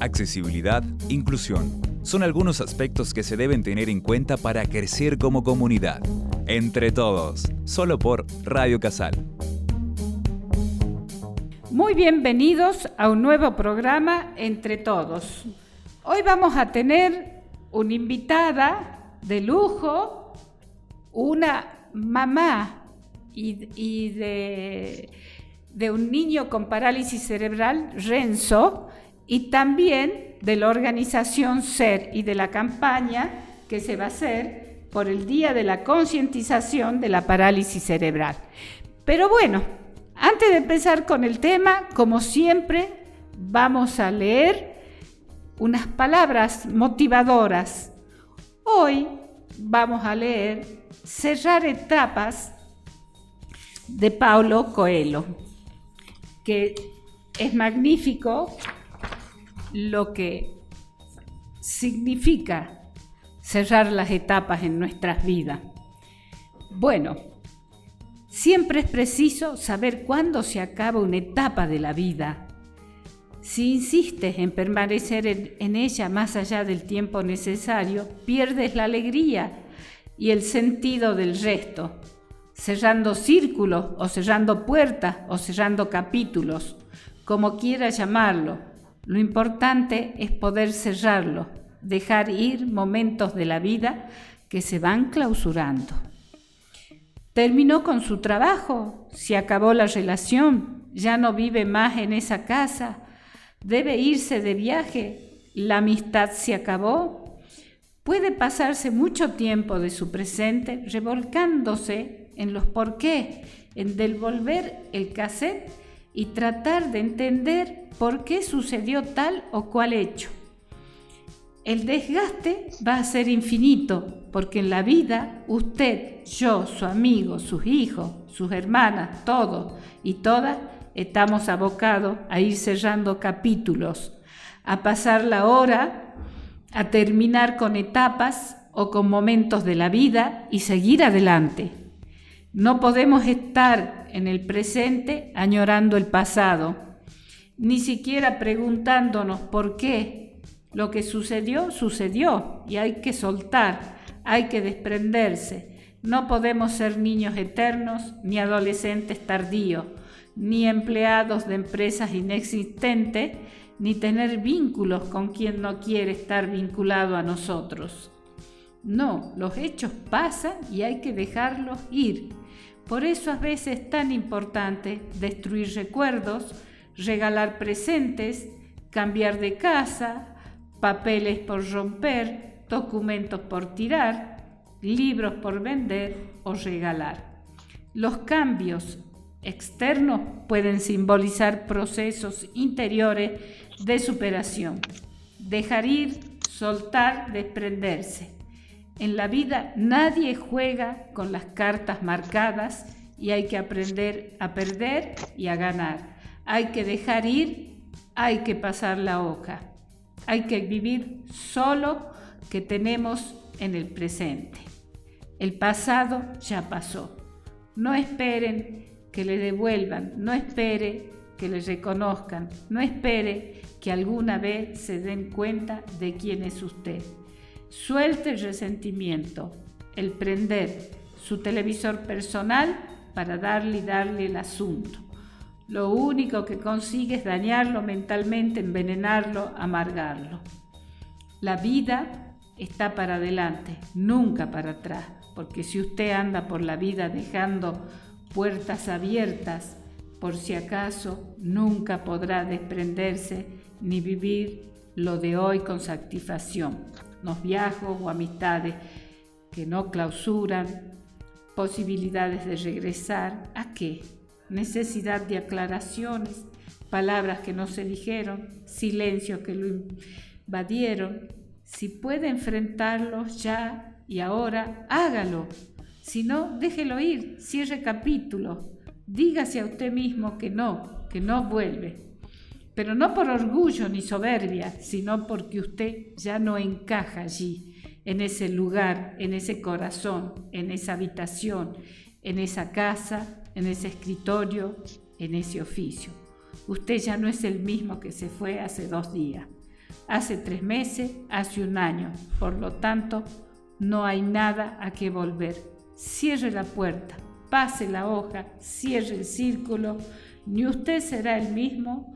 accesibilidad, inclusión. Son algunos aspectos que se deben tener en cuenta para crecer como comunidad. Entre todos, solo por Radio Casal. Muy bienvenidos a un nuevo programa Entre todos. Hoy vamos a tener una invitada de lujo, una mamá y, de, un niño con parálisis cerebral, Renzo, y también de la organización SER y de la campaña que se va a hacer por el Día de la Concientización de la Parálisis Cerebral. Pero bueno, antes de empezar con el tema, como siempre, vamos a leer unas palabras motivadoras. Hoy vamos a leer Cerrar etapas de Paulo Coelho, que es magnífico lo que significa cerrar las etapas en nuestras vidas. Bueno, siempre es preciso saber cuándo se acaba una etapa de la vida. Si insistes en permanecer en, ella más allá del tiempo necesario, pierdes la alegría y el sentido del resto, cerrando círculos o cerrando puertas o cerrando capítulos, como quieras llamarlo, lo importante es poder cerrarlo, dejar ir momentos de la vida que se van clausurando. Terminó con su trabajo, se acabó la relación, ya no vive más en esa casa, debe irse de viaje, la amistad se acabó. Puede pasarse mucho tiempo de su presente revolcándose en los por qué, en devolver el cassette y tratar de entender por qué sucedió tal o cual hecho. El desgaste va a ser infinito, porque en la vida usted, yo, su amigo, sus hijos, sus hermanas, todos y todas estamos abocados a ir cerrando capítulos, a pasar la hora, a terminar con etapas o con momentos de la vida y seguir adelante. No podemos estar en el presente añorando el pasado, ni siquiera preguntándonos por qué. Lo que sucedió, sucedió y hay que soltar, hay que desprenderse. No podemos ser niños eternos ni adolescentes tardíos, ni empleados de empresas inexistentes, ni tener vínculos con quien no quiere estar vinculado a nosotros. No, los hechos pasan y hay que dejarlos ir por eso a veces es tan importante destruir recuerdos, regalar presentes, cambiar de casa, papeles por romper, documentos por tirar, libros por vender o regalar. Los cambios externos pueden simbolizar procesos interiores de superación. Dejar ir, soltar, desprenderse. En la vida nadie juega con las cartas marcadas y hay que aprender a perder y a ganar. Hay que dejar ir, hay que pasar la hoja. Hay que vivir solo que tenemos en el presente. El pasado ya pasó. No esperen que le devuelvan, no espere que le reconozcan, no espere que alguna vez se den cuenta de quién es usted. Suelte el resentimiento, el prender su televisor personal para darle y darle el asunto. Lo único que consigue es dañarlo mentalmente, envenenarlo, amargarlo. La vida está para adelante, nunca para atrás, porque si usted anda por la vida dejando puertas abiertas, por si acaso, nunca podrá desprenderse ni vivir lo de hoy con satisfacción los viajos o amistades que no clausuran, posibilidades de regresar, ¿a qué? Necesidad de aclaraciones, palabras que no se dijeron, silencios que lo invadieron. Si puede enfrentarlos ya y ahora, hágalo. Si no, déjelo ir, cierre capítulo. Dígase a usted mismo que no, que no vuelve pero no por orgullo ni soberbia, sino porque usted ya no encaja allí, en ese lugar, en ese corazón, en esa habitación, en esa casa, en ese escritorio, en ese oficio. Usted ya no es el mismo que se fue hace dos días. hace tres meses, hace un año. Por lo tanto, no hay nada a que volver. Cierre la puerta, pase la hoja, cierre el círculo. Ni usted será el mismo,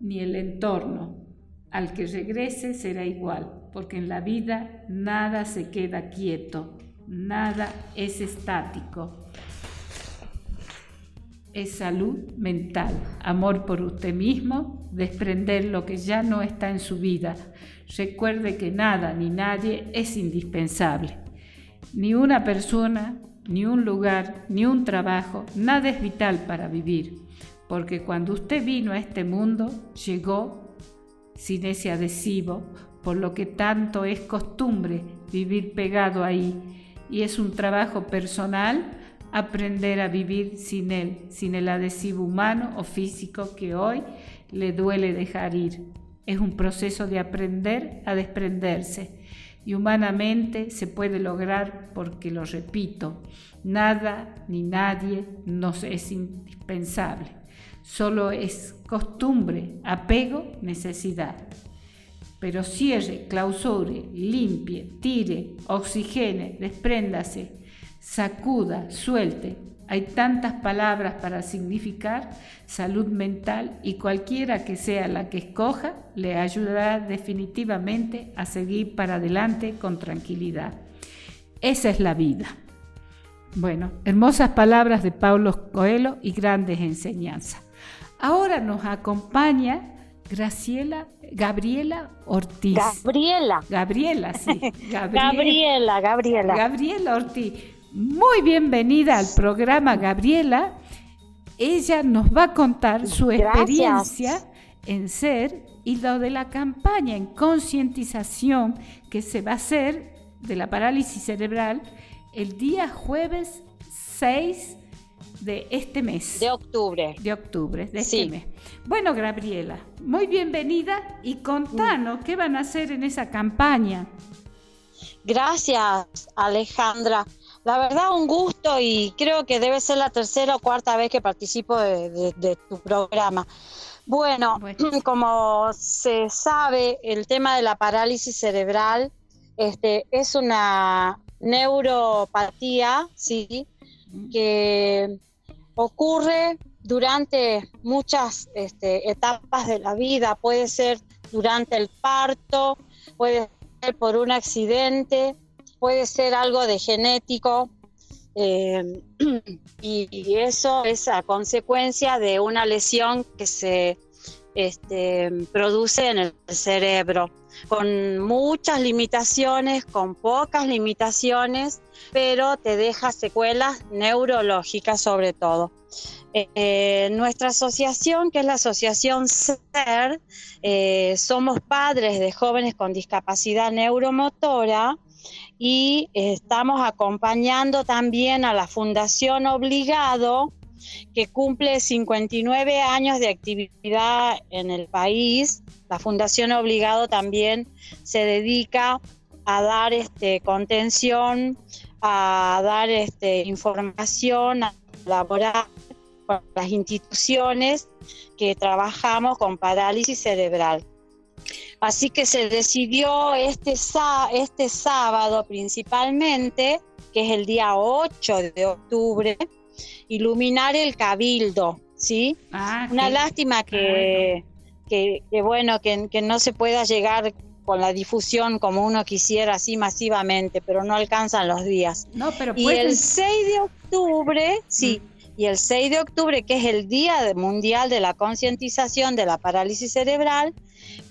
ni el entorno. Al que regrese será igual, porque en la vida nada se queda quieto, nada es estático. Es salud mental, amor por usted mismo, desprender lo que ya no está en su vida. Recuerde que nada ni nadie es indispensable. Ni una persona, ni un lugar, ni un trabajo, nada es vital para vivir, porque cuando usted vino a este mundo, llegó sin ese adhesivo, por lo que tanto es costumbre vivir pegado ahí, y es un trabajo personal aprender a vivir sin él, sin el adhesivo humano o físico que hoy le duele dejar ir. Es un proceso de aprender a desprenderse y humanamente se puede lograr porque, lo repito, nada ni nadie nos es indispensable. Solo es costumbre, apego, necesidad. Pero cierre, clausure, limpie, tire, oxigene, despréndase, sacuda, suelte. Hay tantas palabras para significar salud mental y cualquiera que sea la que escoja le ayudará definitivamente a seguir para adelante con tranquilidad. Esa es la vida. Bueno, hermosas palabras de Paulo Coelho y grandes enseñanzas. Ahora nos acompaña Graciela, Gabriela Ortiz. Gabriela. Gabriela, sí. Gabriela, Gabriela. Gabriela Ortiz. Muy bienvenida al programa, Gabriela. Ella nos va a contar su experiencia en ser y lo de la campaña en concientización que se va a hacer de la parálisis cerebral el día jueves 6 de este mes. De octubre. De octubre, de este mes. Bueno, Gabriela, muy bienvenida y contanos qué van a hacer en esa campaña. Gracias, Alejandra. La verdad, un gusto y creo que debe ser la tercera o cuarta vez que participo de, tu programa. Bueno, como se sabe, el tema de la parálisis cerebral este, es una neuropatía, ¿sí? Que ocurre durante muchas este, etapas de la vida, puede ser durante el parto, puede ser por un accidente, puede ser algo de genético eh, y, eso es a consecuencia de una lesión que se este, produce en el cerebro, con muchas limitaciones, con pocas limitaciones, pero te deja secuelas neurológicas sobre todo. Eh, nuestra asociación, que es la asociación SER, eh, somos padres de jóvenes con discapacidad neuromotora y estamos acompañando también a la Fundación Obligado, que cumple 59 años de actividad en el país. La Fundación Obligado también se dedica a dar este, contención, a dar este, información, a colaborar con las instituciones que trabajamos con parálisis cerebral. Así que se decidió este, este sábado principalmente, que es el día 8 de octubre, iluminar el cabildo, ¿sí? Ah, Una lástima ah, que, que, bueno, que, no se pueda llegar con la difusión como uno quisiera así masivamente, pero no alcanzan los días. No, pero y el 6 de octubre, sí, mm. Y el 6 de octubre, que es el Día Mundial de la Concientización de la Parálisis Cerebral,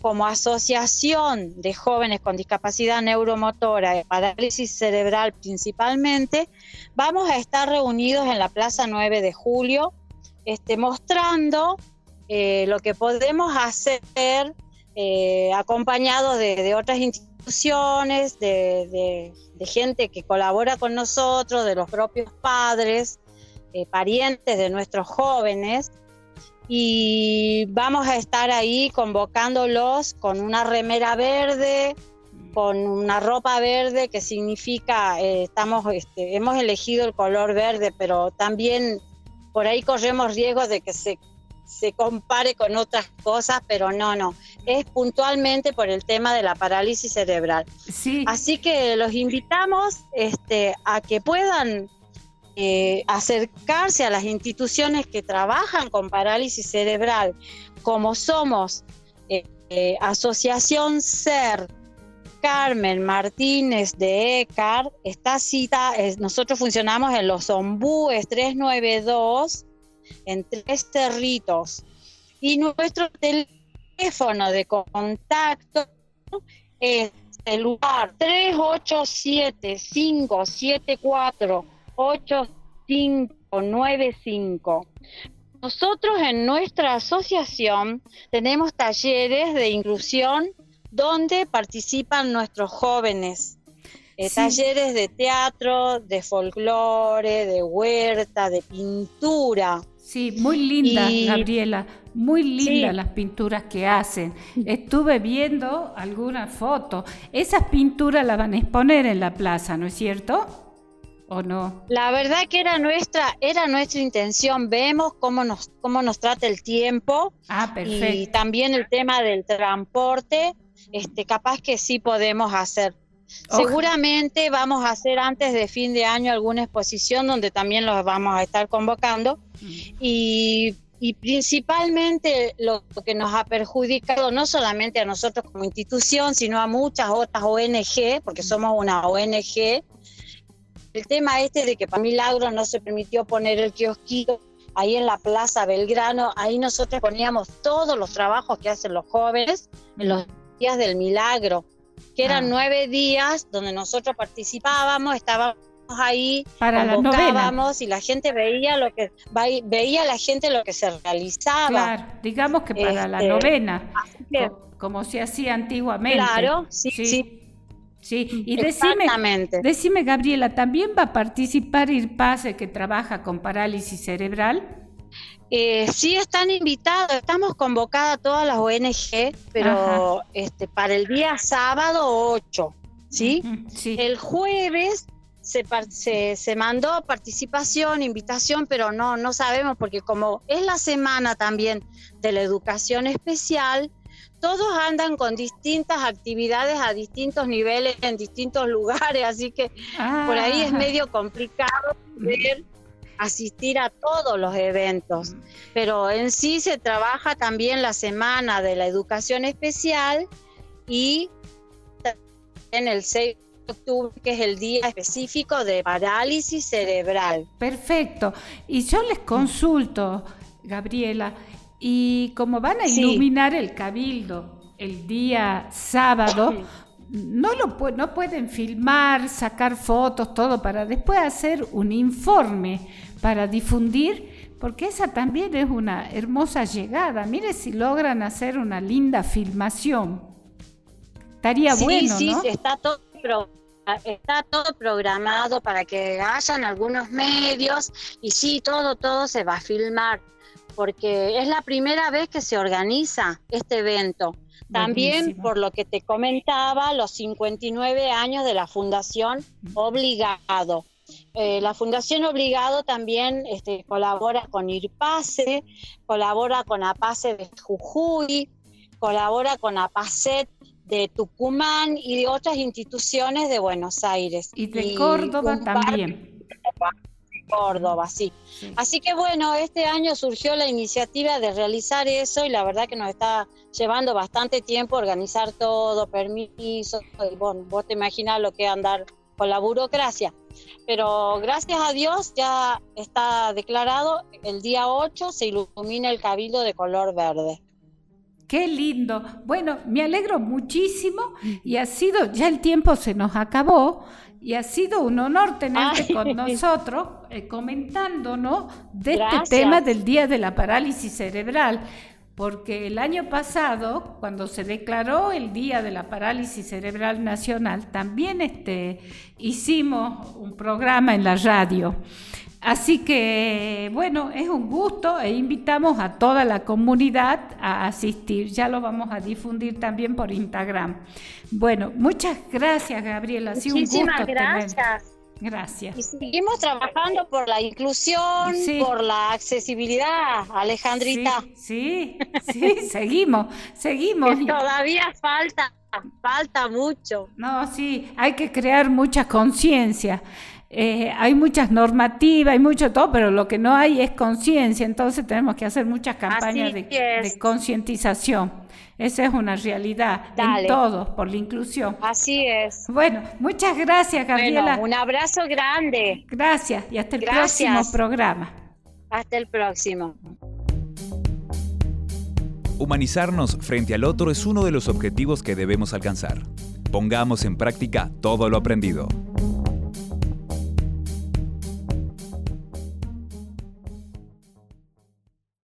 como asociación de jóvenes con discapacidad neuromotora y parálisis cerebral principalmente, vamos a estar reunidos en la Plaza 9 de Julio, este, mostrando eh, lo que podemos hacer eh, acompañados de, otras instituciones, de, gente que colabora con nosotros, de los propios padres, eh, parientes de nuestros jóvenes, y vamos a estar ahí convocándolos con una remera verde, con una ropa verde que significa eh, estamos este, hemos elegido el color verde, pero también por ahí corremos riesgos de que se, se compare con otras cosas, pero no, no, es puntualmente por el tema de la parálisis cerebral. Sí. Así que los invitamos este, a que puedan eh, acercarse a las instituciones que trabajan con parálisis cerebral, como somos eh, eh, Asociación SER, Carmen Martínez de ECAR, está cita, nosotros funcionamos en los Ombúes 392, en Tres Cerritos, y nuestro teléfono de contacto es el lugar 387 574 8595. Nosotros en nuestra asociación tenemos talleres de inclusión donde participan nuestros jóvenes. Eh, talleres de teatro, de folclore, de huerta, de pintura. Sí, muy linda, Gabriela, muy lindas las pinturas que hacen. Estuve viendo algunas fotos. Esas pinturas las van a exponer en la plaza, ¿no es cierto? ¿O no? La verdad que era nuestra, era nuestra intención. Vemos cómo nos, cómo nos trata el tiempo. Ah, perfecto. Y también el tema del transporte, este, capaz que sí podemos hacer. Seguramente vamos a hacer antes de fin de año alguna exposición donde también los vamos a estar convocando. Mm. Y y principalmente lo que nos ha perjudicado no solamente a nosotros como institución, sino a muchas otras ONG, porque somos una ONG el tema este de que para Milagro no se permitió poner el kiosquito ahí en la Plaza Belgrano, ahí nosotros poníamos todos los trabajos que hacen los jóvenes en los días del milagro, que eran ah. nueve días donde nosotros participábamos, estábamos ahí, para la y la gente veía lo que veía la gente lo que se realizaba. Claro, digamos que para la este, novena, como, se hacía antiguamente. Claro, sí. sí. Sí, y decime, decime, Gabriela, ¿también va a participar IRPASE que trabaja con parálisis cerebral? Eh, sí, están invitados, estamos convocadas todas las ONG, pero este, para el día sábado 8, ¿sí? El jueves se, se, se, mandó participación, invitación, pero no, no sabemos porque como es la semana también de la educación especial, todos andan con distintas actividades a distintos niveles en distintos lugares, así que por ahí es ah. medio complicado poder asistir a todos los eventos. Pero en sí se trabaja también la semana de la educación especial y en el 6 de octubre, que es el día específico de parálisis cerebral. Perfecto. Y yo les consulto, Gabriela, y como van a iluminar el cabildo el día sábado, no, lo, no pueden filmar, sacar fotos, todo, para después hacer un informe para difundir, porque esa también es una hermosa llegada. Mire si logran hacer una linda filmación. Estaría bueno, sí, Sí, está todo, está todo programado para que hayan algunos medios y sí, todo, todo se va a filmar porque es la primera vez que se organiza este evento. También, por lo que te comentaba, los 59 años de la Fundación Obligado. Eh, la Fundación Obligado también este, colabora con IRPASE, colabora con APASE de Jujuy, colabora con APACET de Tucumán y de otras instituciones de Buenos Aires. Y de Córdoba también. Córdoba, sí. Así que bueno, este año surgió la iniciativa de realizar eso y la verdad que nos está llevando bastante tiempo organizar todo, permisos, y bueno, vos te imaginas lo que es andar con la burocracia. Pero gracias a Dios ya está declarado, el día 8 se ilumina el cabildo de color verde. Qué lindo. Bueno, me alegro muchísimo y ha sido, ya el tiempo se nos acabó, y ha sido un honor tenerte con nosotros eh, comentándonos de este tema del Día de la Parálisis Cerebral, porque el año pasado, cuando se declaró el Día de la Parálisis Cerebral Nacional, también este, hicimos un programa en la radio. Así que, bueno, es un gusto e invitamos a toda la comunidad a asistir. Ya lo vamos a difundir también por Instagram. Bueno, muchas gracias, Gabriela. Muchísimas gracias. Gracias. Y seguimos trabajando por la inclusión, por la accesibilidad, Alejandrita. Sí, sí, seguimos, seguimos. todavía falta, falta mucho. No, sí, hay que crear mucha conciencia. Eh, hay muchas normativas, hay mucho todo, pero lo que no hay es conciencia, entonces tenemos que hacer muchas campañas de, concientización. Esa es una realidad en todos, por la inclusión. Así es. Bueno, muchas gracias, Gabriela. un abrazo grande. Gracias y hasta el próximo programa. Hasta el próximo. Humanizarnos frente al otro es uno de los objetivos que debemos alcanzar. Pongamos en práctica todo lo aprendido.